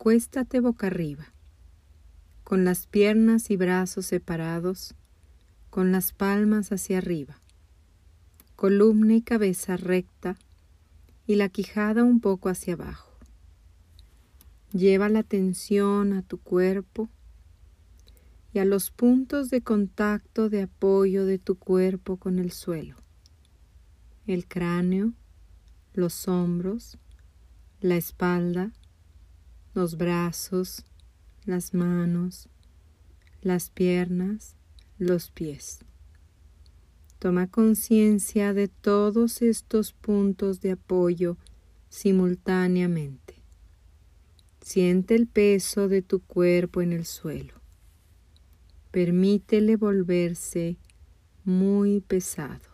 Acuéstate boca arriba, con las piernas y brazos separados, con las palmas hacia arriba, columna y cabeza recta y la quijada un poco hacia abajo. Lleva la atención a tu cuerpo y a los puntos de contacto de apoyo de tu cuerpo con el suelo, el cráneo, los hombros, la espalda, los brazos, las manos, las piernas, los pies. Toma conciencia de todos estos puntos de apoyo simultáneamente. Siente el peso de tu cuerpo en el suelo. Permítele volverse muy pesado.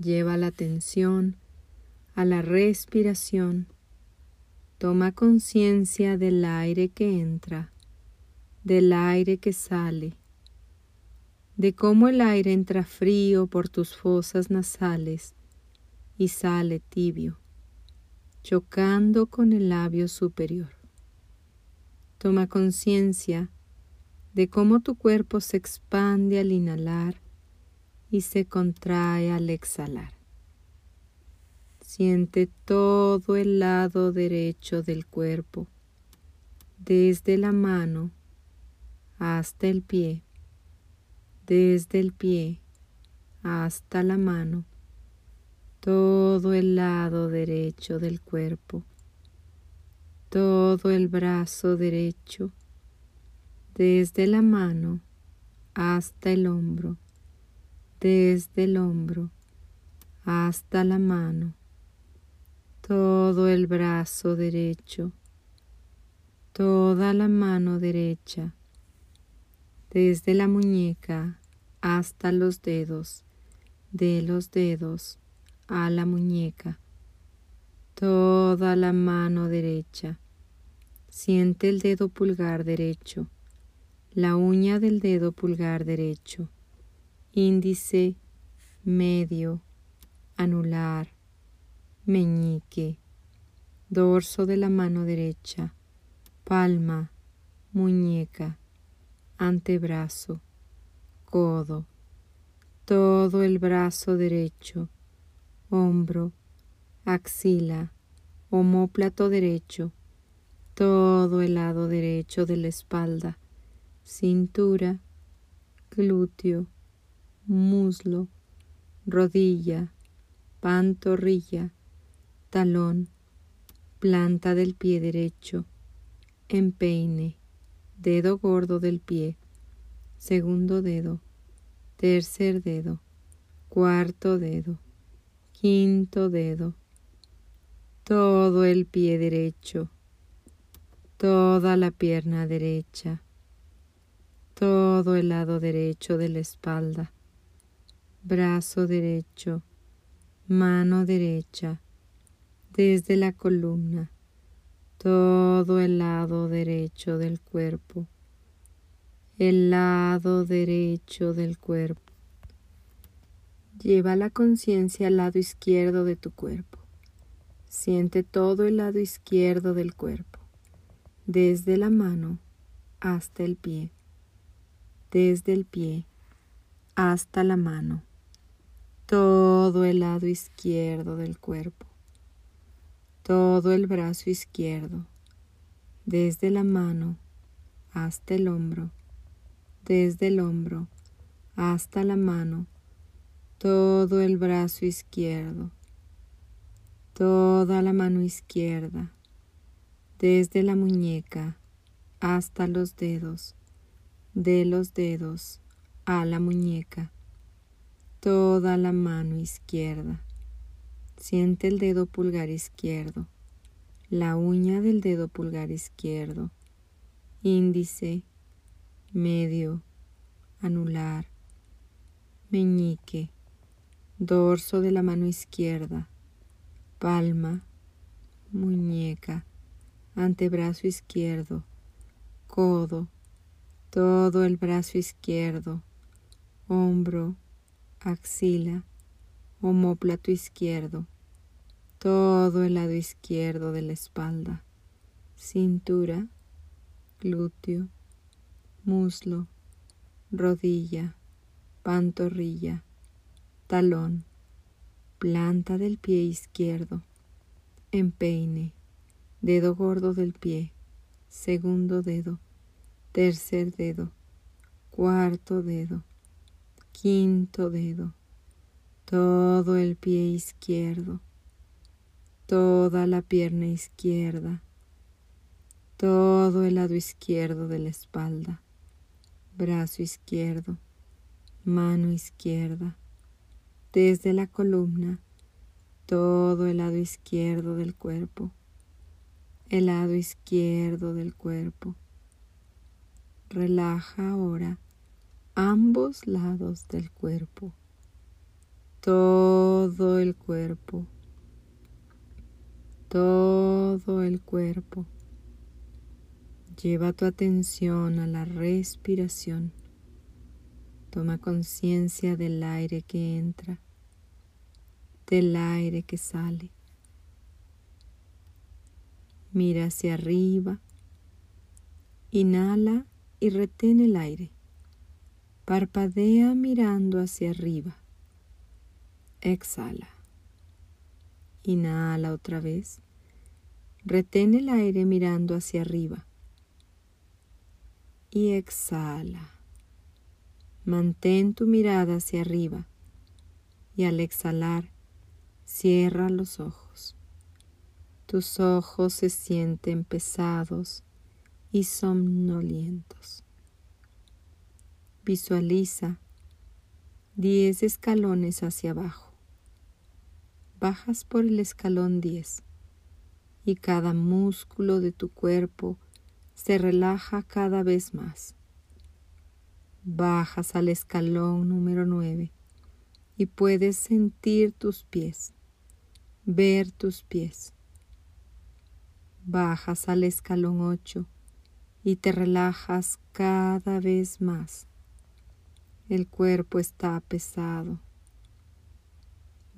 Lleva la atención a la respiración. Toma conciencia del aire que entra, del aire que sale, de cómo el aire entra frío por tus fosas nasales y sale tibio, chocando con el labio superior. Toma conciencia de cómo tu cuerpo se expande al inhalar y se contrae al exhalar. Siente todo el lado derecho del cuerpo, desde la mano hasta el pie, desde el pie hasta la mano, todo el lado derecho del cuerpo, todo el brazo derecho, desde la mano hasta el hombro desde el hombro hasta la mano, todo el brazo derecho, toda la mano derecha, desde la muñeca hasta los dedos, de los dedos a la muñeca, toda la mano derecha. Siente el dedo pulgar derecho, la uña del dedo pulgar derecho, índice, medio, anular, meñique, dorso de la mano derecha, palma, muñeca, antebrazo, codo, todo el brazo derecho, hombro, axila, homóplato derecho, todo el lado derecho de la espalda, cintura, glúteo, muslo, rodilla, pantorrilla, talón, planta del pie derecho, empeine, dedo gordo del pie, segundo dedo, tercer dedo, cuarto dedo, quinto dedo, todo el pie derecho, toda la pierna derecha, todo el lado derecho de la espalda, brazo derecho, mano derecha, desde la columna, todo el lado derecho del cuerpo, el lado derecho del cuerpo. Lleva la conciencia al lado izquierdo de tu cuerpo. Siente todo el lado izquierdo del cuerpo, desde la mano hasta el pie, desde el pie hasta la mano todo el lado izquierdo del cuerpo, todo el brazo izquierdo, desde la mano hasta el hombro, desde el hombro hasta la mano, todo el brazo izquierdo, toda la mano izquierda, desde la muñeca hasta los dedos, de los dedos a la muñeca toda la mano izquierda. Siente el dedo pulgar izquierdo, la uña del dedo pulgar izquierdo, índice, medio, anular, meñique, dorso de la mano izquierda, palma, muñeca, antebrazo izquierdo, codo, todo el brazo izquierdo, hombro, axila, homóplato izquierdo, todo el lado izquierdo de la espalda, cintura, glúteo, muslo, rodilla, pantorrilla, talón, planta del pie izquierdo, empeine, dedo gordo del pie, segundo dedo, tercer dedo, cuarto dedo, quinto dedo, todo el pie izquierdo, toda la pierna izquierda, todo el lado izquierdo de la espalda, brazo izquierdo, mano izquierda, desde la columna, todo el lado izquierdo del cuerpo, el lado izquierdo del cuerpo. Relaja ahora ambos lados del cuerpo, todo el cuerpo todo el cuerpo. Lleva tu atención a la respiración. Toma conciencia del aire que entra, del aire que sale. Mira hacia arriba. Inhala y retén el aire. Parpadea mirando hacia arriba. Exhala. Inhala otra vez. Retén el aire mirando hacia arriba. Y exhala. Mantén tu mirada hacia arriba. Y al exhalar, cierra los ojos. Tus ojos se sienten pesados y somnolientos. Visualiza diez escalones hacia abajo bajas por el escalón 10 y cada músculo de tu cuerpo se relaja cada vez más. Bajas al escalón número 9 y puedes sentir tus pies, ver tus pies. Bajas al escalón 8 y te relajas cada vez más. El cuerpo está pesado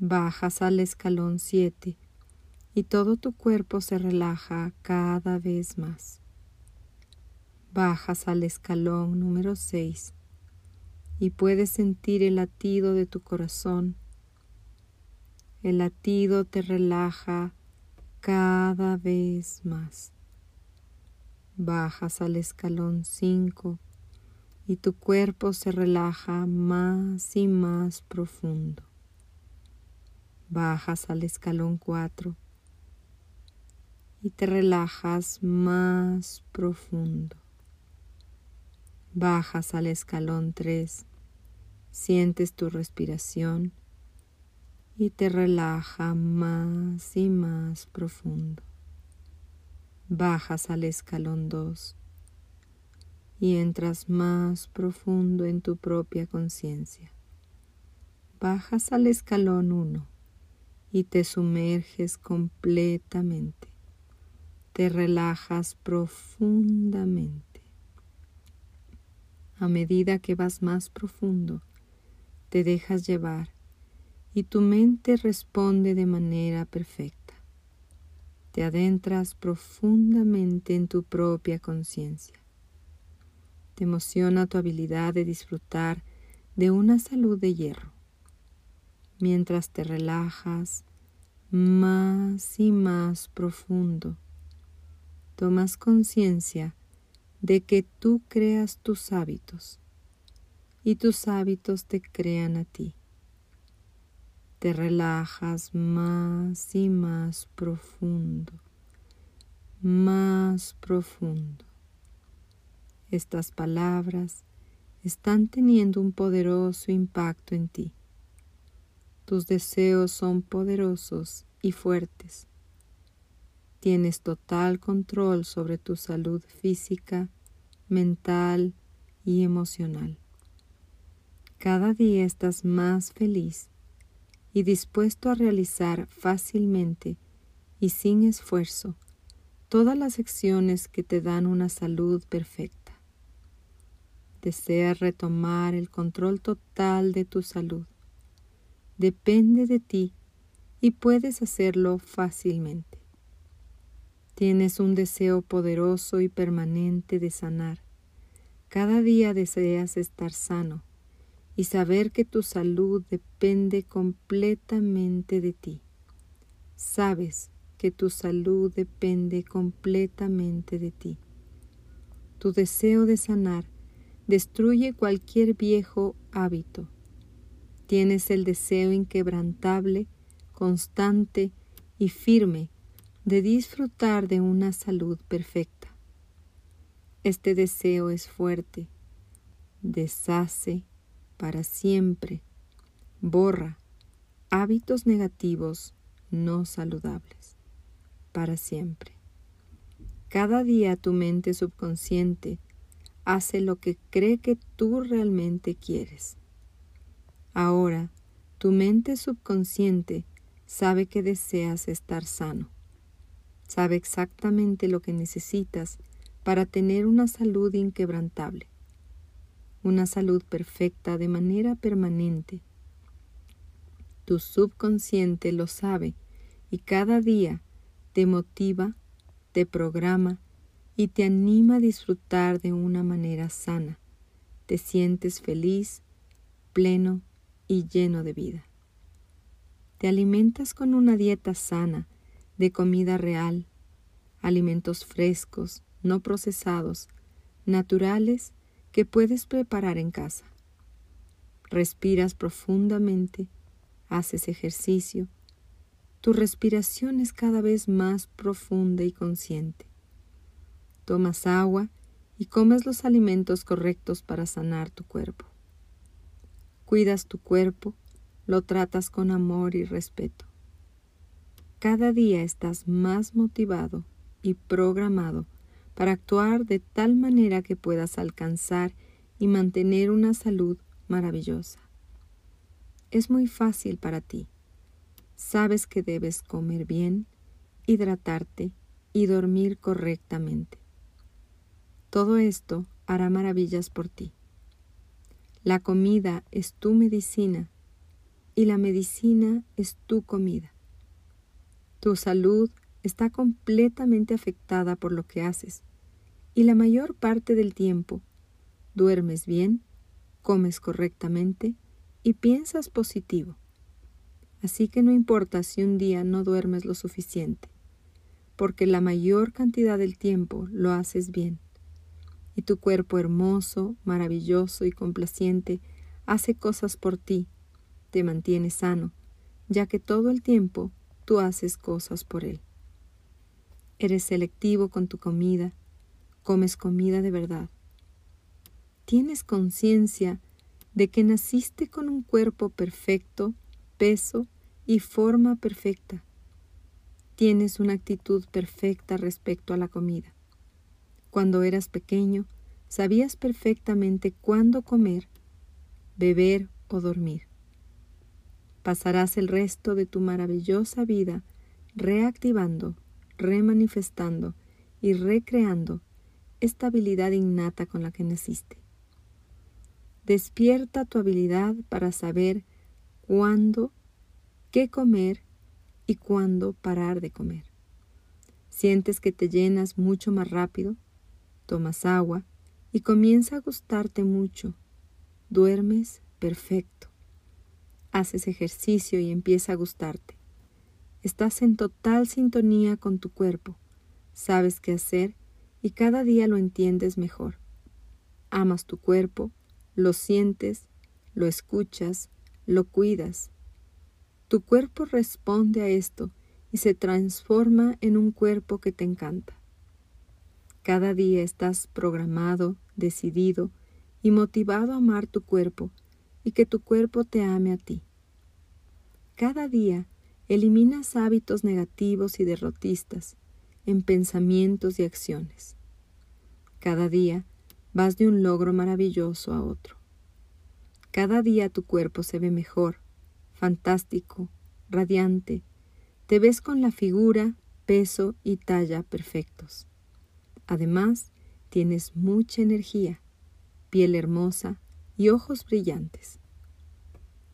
Bajas al escalón 7 y todo tu cuerpo se relaja cada vez más. Bajas al escalón número 6 y puedes sentir el latido de tu corazón. El latido te relaja cada vez más. Bajas al escalón 5 y tu cuerpo se relaja más y más profundo. Bajas al escalón 4 y te relajas más profundo. Bajas al escalón 3, sientes tu respiración y te relaja más y más profundo. Bajas al escalón 2 y entras más profundo en tu propia conciencia. Bajas al escalón 1 y te sumerges completamente. Te relajas profundamente. A medida que vas más profundo, te dejas llevar y tu mente responde de manera perfecta. Te adentras profundamente en tu propia conciencia. Te emociona tu habilidad de disfrutar de una salud de hierro mientras te relajas más y más profundo. Tomas conciencia de que tú creas tus hábitos y tus hábitos te crean a ti. Te relajas más y más profundo, más profundo. Estas palabras están teniendo un poderoso impacto en ti. Tus deseos son poderosos y fuertes. Tienes total control sobre tu salud física, mental y emocional. Cada día estás más feliz y dispuesto a realizar fácilmente y sin esfuerzo todas las acciones que te dan una salud perfecta. Deseas retomar el control total de tu salud depende de ti y puedes hacerlo fácilmente. Tienes un deseo poderoso y permanente de sanar. Cada día deseas estar sano y saber que tu salud depende completamente de ti. Sabes que tu salud depende completamente de ti. Tu deseo de sanar destruye cualquier viejo hábito. Tienes el deseo inquebrantable, constante y firme de disfrutar de una salud perfecta. Este deseo es fuerte, deshace para siempre, borra hábitos negativos no saludables, para siempre. Cada día tu mente subconsciente hace lo que cree que tú realmente quieres. Ahora, tu mente subconsciente sabe que deseas estar sano. Sabe exactamente lo que necesitas para tener una salud inquebrantable, una salud perfecta de manera permanente. Tu subconsciente lo sabe y cada día te motiva, te programa y te anima a disfrutar de una manera sana. Te sientes feliz, pleno y lleno de vida. Te alimentas con una dieta sana de comida real, alimentos frescos, no procesados, naturales que puedes preparar en casa. Respiras profundamente, haces ejercicio, tu respiración es cada vez más profunda y consciente. Tomas agua y comes los alimentos correctos para sanar tu cuerpo. Cuidas tu cuerpo, lo tratas con amor y respeto. Cada día estás más motivado y programado para actuar de tal manera que puedas alcanzar y mantener una salud maravillosa. Es muy fácil para ti sabes que debes comer bien, hidratarte y dormir correctamente. Todo esto hará maravillas por ti. La comida es tu medicina y la medicina es tu comida. Tu salud está completamente afectada por lo que haces y la mayor parte del tiempo duermes bien, comes correctamente y piensas positivo. Así que no importa si un día no duermes lo suficiente, porque la mayor cantidad del tiempo lo haces bien. Y tu cuerpo hermoso, maravilloso y complaciente hace cosas por ti, te mantiene sano, ya que todo el tiempo tú haces cosas por él. Eres selectivo con tu comida, comes comida de verdad. Tienes conciencia de que naciste con un cuerpo perfecto peso y forma perfecta. Tienes una actitud perfecta respecto a la comida. Cuando eras pequeño, sabías perfectamente cuándo comer, beber o dormir. Pasarás el resto de tu maravillosa vida reactivando, remanifestando y recreando esta habilidad innata con la que naciste. Despierta tu habilidad para saber cuándo, qué comer y cuándo parar de comer. Sientes que te llenas mucho más rápido, tomas agua y comienza a gustarte mucho. Duermes perfecto. Haces ejercicio y empieza a gustarte. Estás en total sintonía con tu cuerpo. Sabes qué hacer y cada día lo entiendes mejor. Amas tu cuerpo, lo sientes, lo escuchas, lo cuidas. Tu cuerpo responde a esto y se transforma en un cuerpo que te encanta. Cada día estás programado, decidido y motivado a amar tu cuerpo y que tu cuerpo te ame a ti. Cada día eliminas hábitos negativos y derrotistas en pensamientos y acciones. Cada día vas de un logro maravilloso a otro. Cada día tu cuerpo se ve mejor, fantástico, radiante. Te ves con la figura, peso y talla perfectos. Además, tienes mucha energía, piel hermosa y ojos brillantes.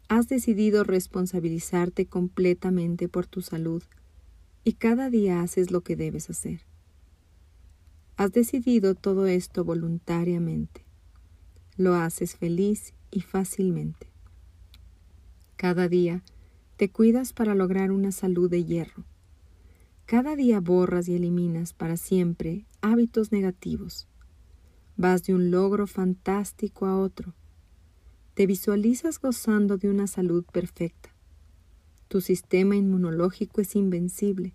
Has decidido responsabilizarte completamente por tu salud y cada día haces lo que debes hacer. Has decidido todo esto voluntariamente. Lo haces feliz y fácilmente. Cada día te cuidas para lograr una salud de hierro. Cada día borras y eliminas para siempre hábitos negativos. Vas de un logro fantástico a otro. Te visualizas gozando de una salud perfecta. Tu sistema inmunológico es invencible.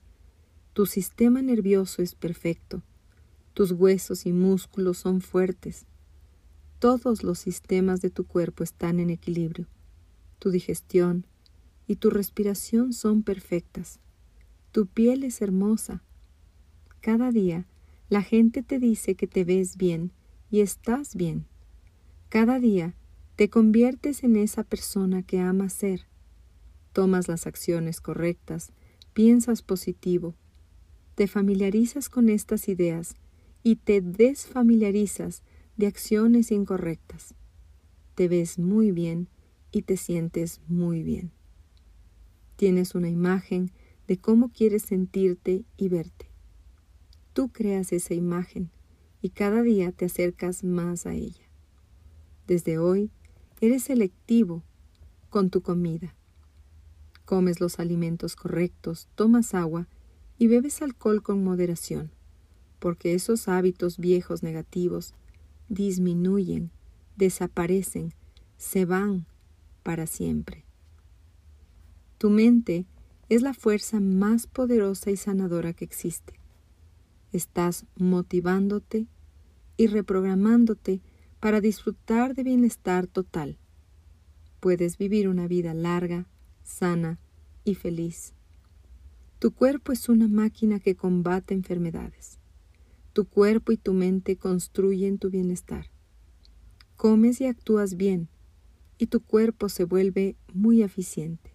Tu sistema nervioso es perfecto. Tus huesos y músculos son fuertes. Todos los sistemas de tu cuerpo están en equilibrio. Tu digestión y tu respiración son perfectas. Tu piel es hermosa. Cada día la gente te dice que te ves bien y estás bien. Cada día te conviertes en esa persona que ama ser. Tomas las acciones correctas, piensas positivo, te familiarizas con estas ideas y te desfamiliarizas de acciones incorrectas. Te ves muy bien y te sientes muy bien. Tienes una imagen de cómo quieres sentirte y verte. Tú creas esa imagen y cada día te acercas más a ella. Desde hoy eres selectivo con tu comida. Comes los alimentos correctos, tomas agua y bebes alcohol con moderación, porque esos hábitos viejos negativos disminuyen, desaparecen, se van para siempre. Tu mente es la fuerza más poderosa y sanadora que existe. Estás motivándote y reprogramándote para disfrutar de bienestar total. Puedes vivir una vida larga, sana y feliz. Tu cuerpo es una máquina que combate enfermedades. Tu cuerpo y tu mente construyen tu bienestar. Comes y actúas bien, y tu cuerpo se vuelve muy eficiente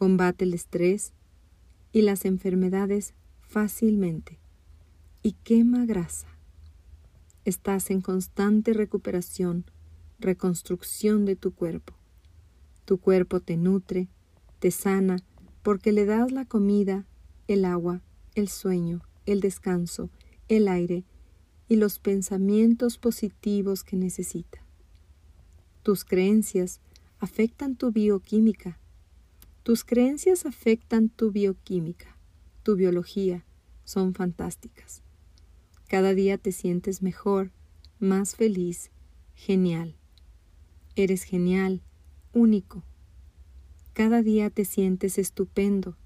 combate el estrés y las enfermedades fácilmente y quema grasa. Estás en constante recuperación, reconstrucción de tu cuerpo. Tu cuerpo te nutre, te sana, porque le das la comida, el agua, el sueño, el descanso, el aire y los pensamientos positivos que necesita. Tus creencias afectan tu bioquímica tus creencias afectan tu bioquímica, tu biología, son fantásticas. Cada día te sientes mejor, más feliz, genial. Eres genial, único. Cada día te sientes estupendo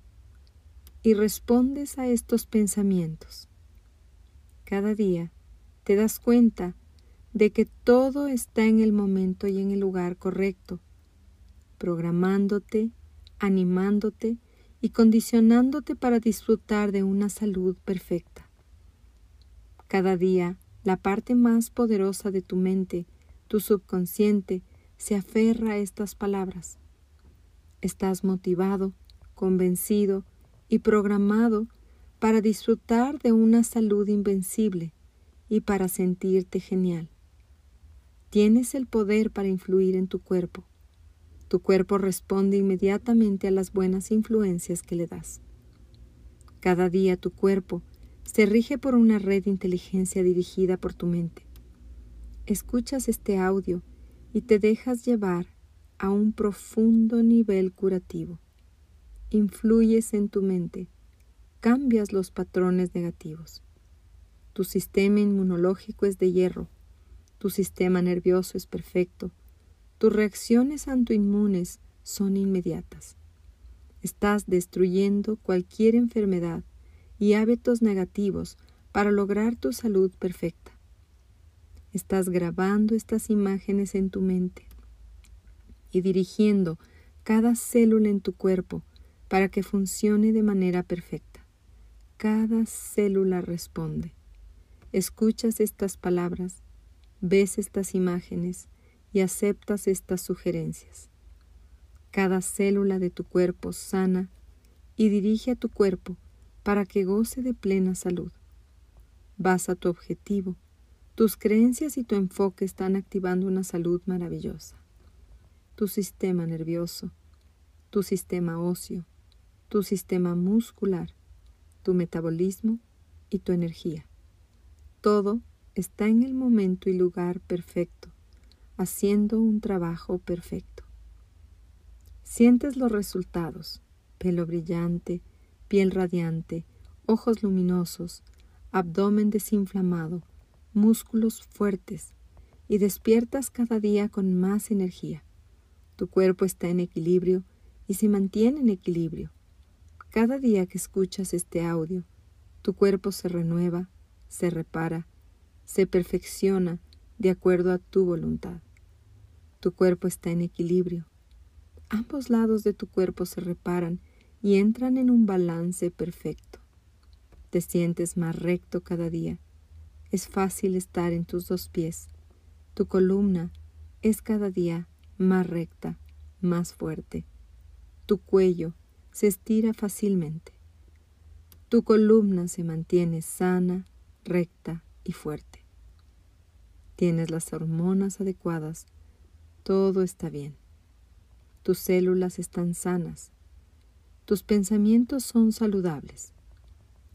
y respondes a estos pensamientos. Cada día te das cuenta de que todo está en el momento y en el lugar correcto, programándote animándote y condicionándote para disfrutar de una salud perfecta. Cada día, la parte más poderosa de tu mente, tu subconsciente, se aferra a estas palabras. Estás motivado, convencido y programado para disfrutar de una salud invencible y para sentirte genial. Tienes el poder para influir en tu cuerpo tu cuerpo responde inmediatamente a las buenas influencias que le das. Cada día tu cuerpo se rige por una red de inteligencia dirigida por tu mente. Escuchas este audio y te dejas llevar a un profundo nivel curativo. Influyes en tu mente, cambias los patrones negativos. Tu sistema inmunológico es de hierro, tu sistema nervioso es perfecto, tus reacciones inmunes son inmediatas. Estás destruyendo cualquier enfermedad y hábitos negativos para lograr tu salud perfecta. Estás grabando estas imágenes en tu mente y dirigiendo cada célula en tu cuerpo para que funcione de manera perfecta. Cada célula responde. Escuchas estas palabras, ves estas imágenes y aceptas estas sugerencias. Cada célula de tu cuerpo sana y dirige a tu cuerpo para que goce de plena salud. Vas a tu objetivo. Tus creencias y tu enfoque están activando una salud maravillosa. Tu sistema nervioso, tu sistema óseo, tu sistema muscular, tu metabolismo y tu energía. Todo está en el momento y lugar perfecto, haciendo un trabajo perfecto. Sientes los resultados, pelo brillante, piel radiante, ojos luminosos, abdomen desinflamado, músculos fuertes, y despiertas cada día con más energía. Tu cuerpo está en equilibrio y se mantiene en equilibrio. Cada día que escuchas este audio, tu cuerpo se renueva, se repara, se perfecciona de acuerdo a tu voluntad. Tu cuerpo está en equilibrio. Ambos lados de tu cuerpo se reparan y entran en un balance perfecto. Te sientes más recto cada día. Es fácil estar en tus dos pies. Tu columna es cada día más recta, más fuerte. Tu cuello se estira fácilmente. Tu columna se mantiene sana, recta y fuerte. Tienes las hormonas adecuadas. Todo está bien. Tus células están sanas. Tus pensamientos son saludables.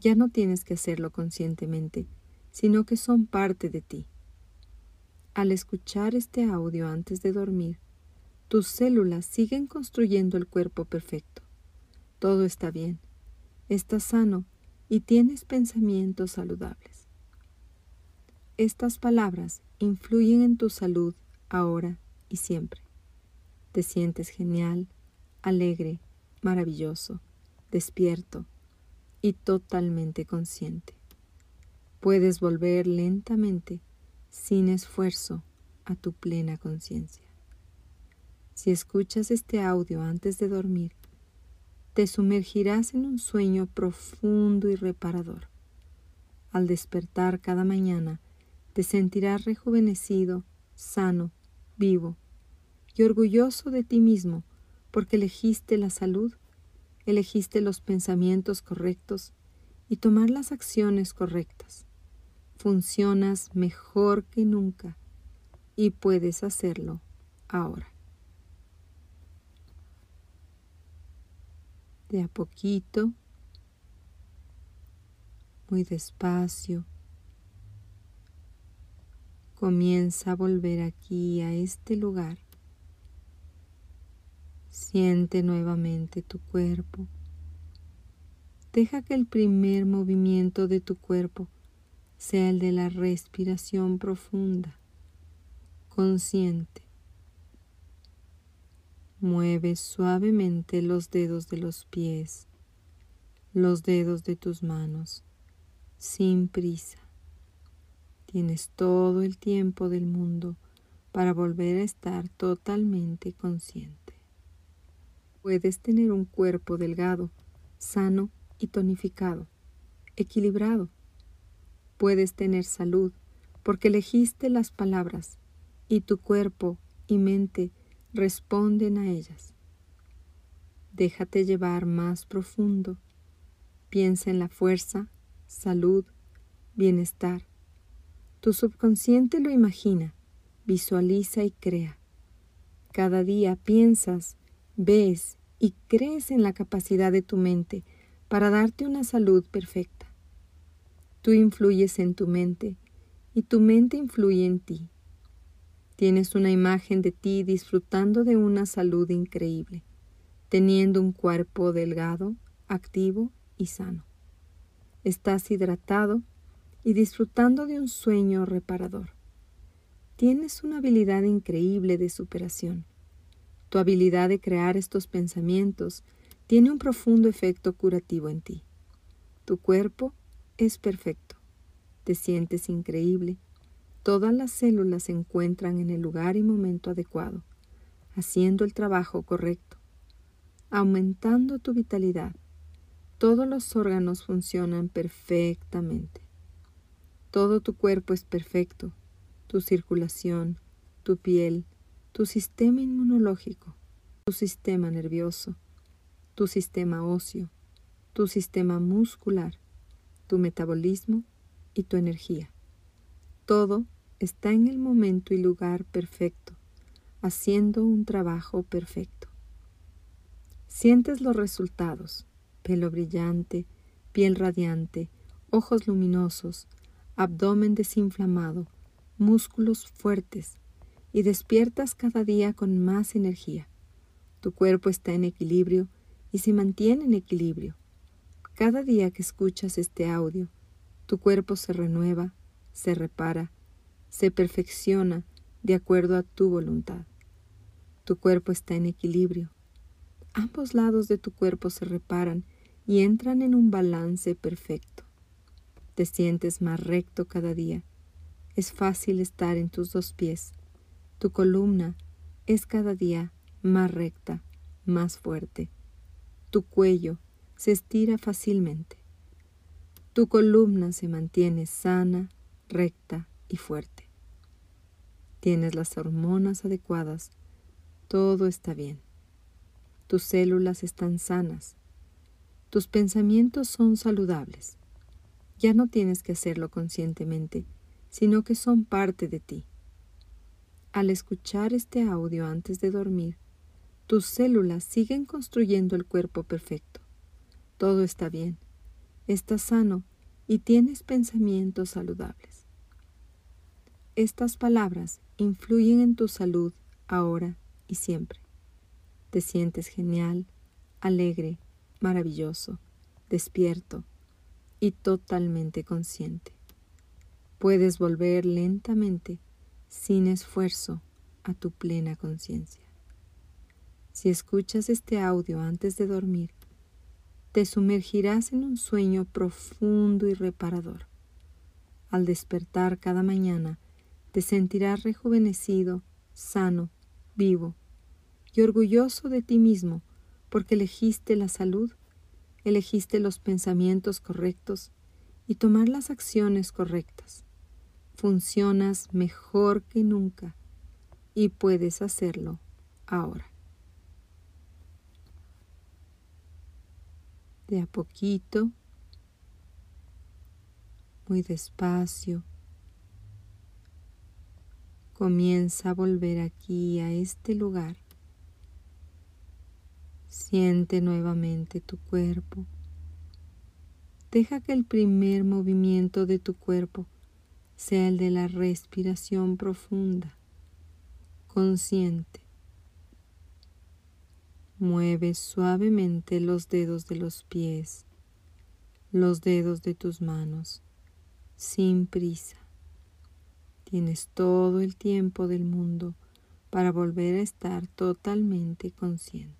Ya no tienes que hacerlo conscientemente, sino que son parte de ti. Al escuchar este audio antes de dormir, tus células siguen construyendo el cuerpo perfecto. Todo está bien estás sano y tienes pensamientos saludables. Estas palabras influyen en tu salud ahora y siempre. Te sientes genial, alegre, maravilloso, despierto y totalmente consciente. Puedes volver lentamente, sin esfuerzo, a tu plena conciencia. Si escuchas este audio antes de dormir, te sumergirás en un sueño profundo y reparador. Al despertar cada mañana, te sentirás rejuvenecido, sano, vivo y orgulloso de ti mismo porque elegiste la salud, elegiste los pensamientos correctos y tomar las acciones correctas. Funcionas mejor que nunca y puedes hacerlo ahora. de a poquito, muy despacio. Comienza a volver aquí, a este lugar. Siente nuevamente tu cuerpo. Deja que el primer movimiento de tu cuerpo sea el de la respiración profunda, consciente. Mueve suavemente los dedos de los pies, los dedos de tus manos, sin prisa. Tienes todo el tiempo del mundo para volver a estar totalmente consciente. Puedes tener un cuerpo delgado, sano y tonificado, equilibrado. Puedes tener salud porque elegiste las palabras y tu cuerpo y mente responden a ellas. Déjate llevar más profundo. Piensa en la fuerza, salud, bienestar. Tu subconsciente lo imagina, visualiza y crea. Cada día piensas, ves y crees en la capacidad de tu mente para darte una salud perfecta. Tú influyes en tu mente y tu mente influye en ti. Tienes una imagen de ti disfrutando de una salud increíble, teniendo un cuerpo delgado, activo y sano. Estás hidratado y disfrutando de un sueño reparador. Tienes una habilidad increíble de superación. Tu habilidad de crear estos pensamientos tiene un profundo efecto curativo en ti. Tu cuerpo es perfecto. Te sientes increíble Todas las células se encuentran en el lugar y momento adecuado, haciendo el trabajo correcto, aumentando tu vitalidad. Todos los órganos funcionan perfectamente. Todo tu cuerpo es perfecto, tu circulación, tu piel, tu sistema inmunológico, tu sistema nervioso, tu sistema óseo, tu sistema muscular, tu metabolismo y tu energía. Todo está en el momento y lugar perfecto, haciendo un trabajo perfecto. Sientes los resultados, pelo brillante, piel radiante, ojos luminosos, abdomen desinflamado, músculos fuertes, y despiertas cada día con más energía. Tu cuerpo está en equilibrio y se mantiene en equilibrio. Cada día que escuchas este audio, tu cuerpo se renueva, se repara, se perfecciona de acuerdo a tu voluntad. Tu cuerpo está en equilibrio. Ambos lados de tu cuerpo se reparan y entran en un balance perfecto. Te sientes más recto cada día. Es fácil estar en tus dos pies. Tu columna es cada día más recta, más fuerte. Tu cuello se estira fácilmente. Tu columna se mantiene sana, recta y fuerte. Tienes las hormonas adecuadas. Todo está bien. Tus células están sanas. Tus pensamientos son saludables. Ya no tienes que hacerlo conscientemente, sino que son parte de ti. Al escuchar este audio antes de dormir, tus células siguen construyendo el cuerpo perfecto. Todo está bien, estás sano y tienes pensamientos saludables. Estas palabras influyen en tu salud ahora y siempre. Te sientes genial, alegre, maravilloso, despierto y totalmente consciente. Puedes volver lentamente sin esfuerzo a tu plena conciencia. Si escuchas este audio antes de dormir, te sumergirás en un sueño profundo y reparador. Al despertar cada mañana, te sentirás rejuvenecido, sano, vivo y orgulloso de ti mismo porque elegiste la salud, elegiste los pensamientos correctos y tomar las acciones correctas funcionas mejor que nunca y puedes hacerlo ahora. De a poquito, muy despacio, comienza a volver aquí a este lugar. Siente nuevamente tu cuerpo. Deja que el primer movimiento de tu cuerpo sea el de la respiración profunda, consciente. Mueve suavemente los dedos de los pies, los dedos de tus manos, sin prisa. Tienes todo el tiempo del mundo para volver a estar totalmente consciente.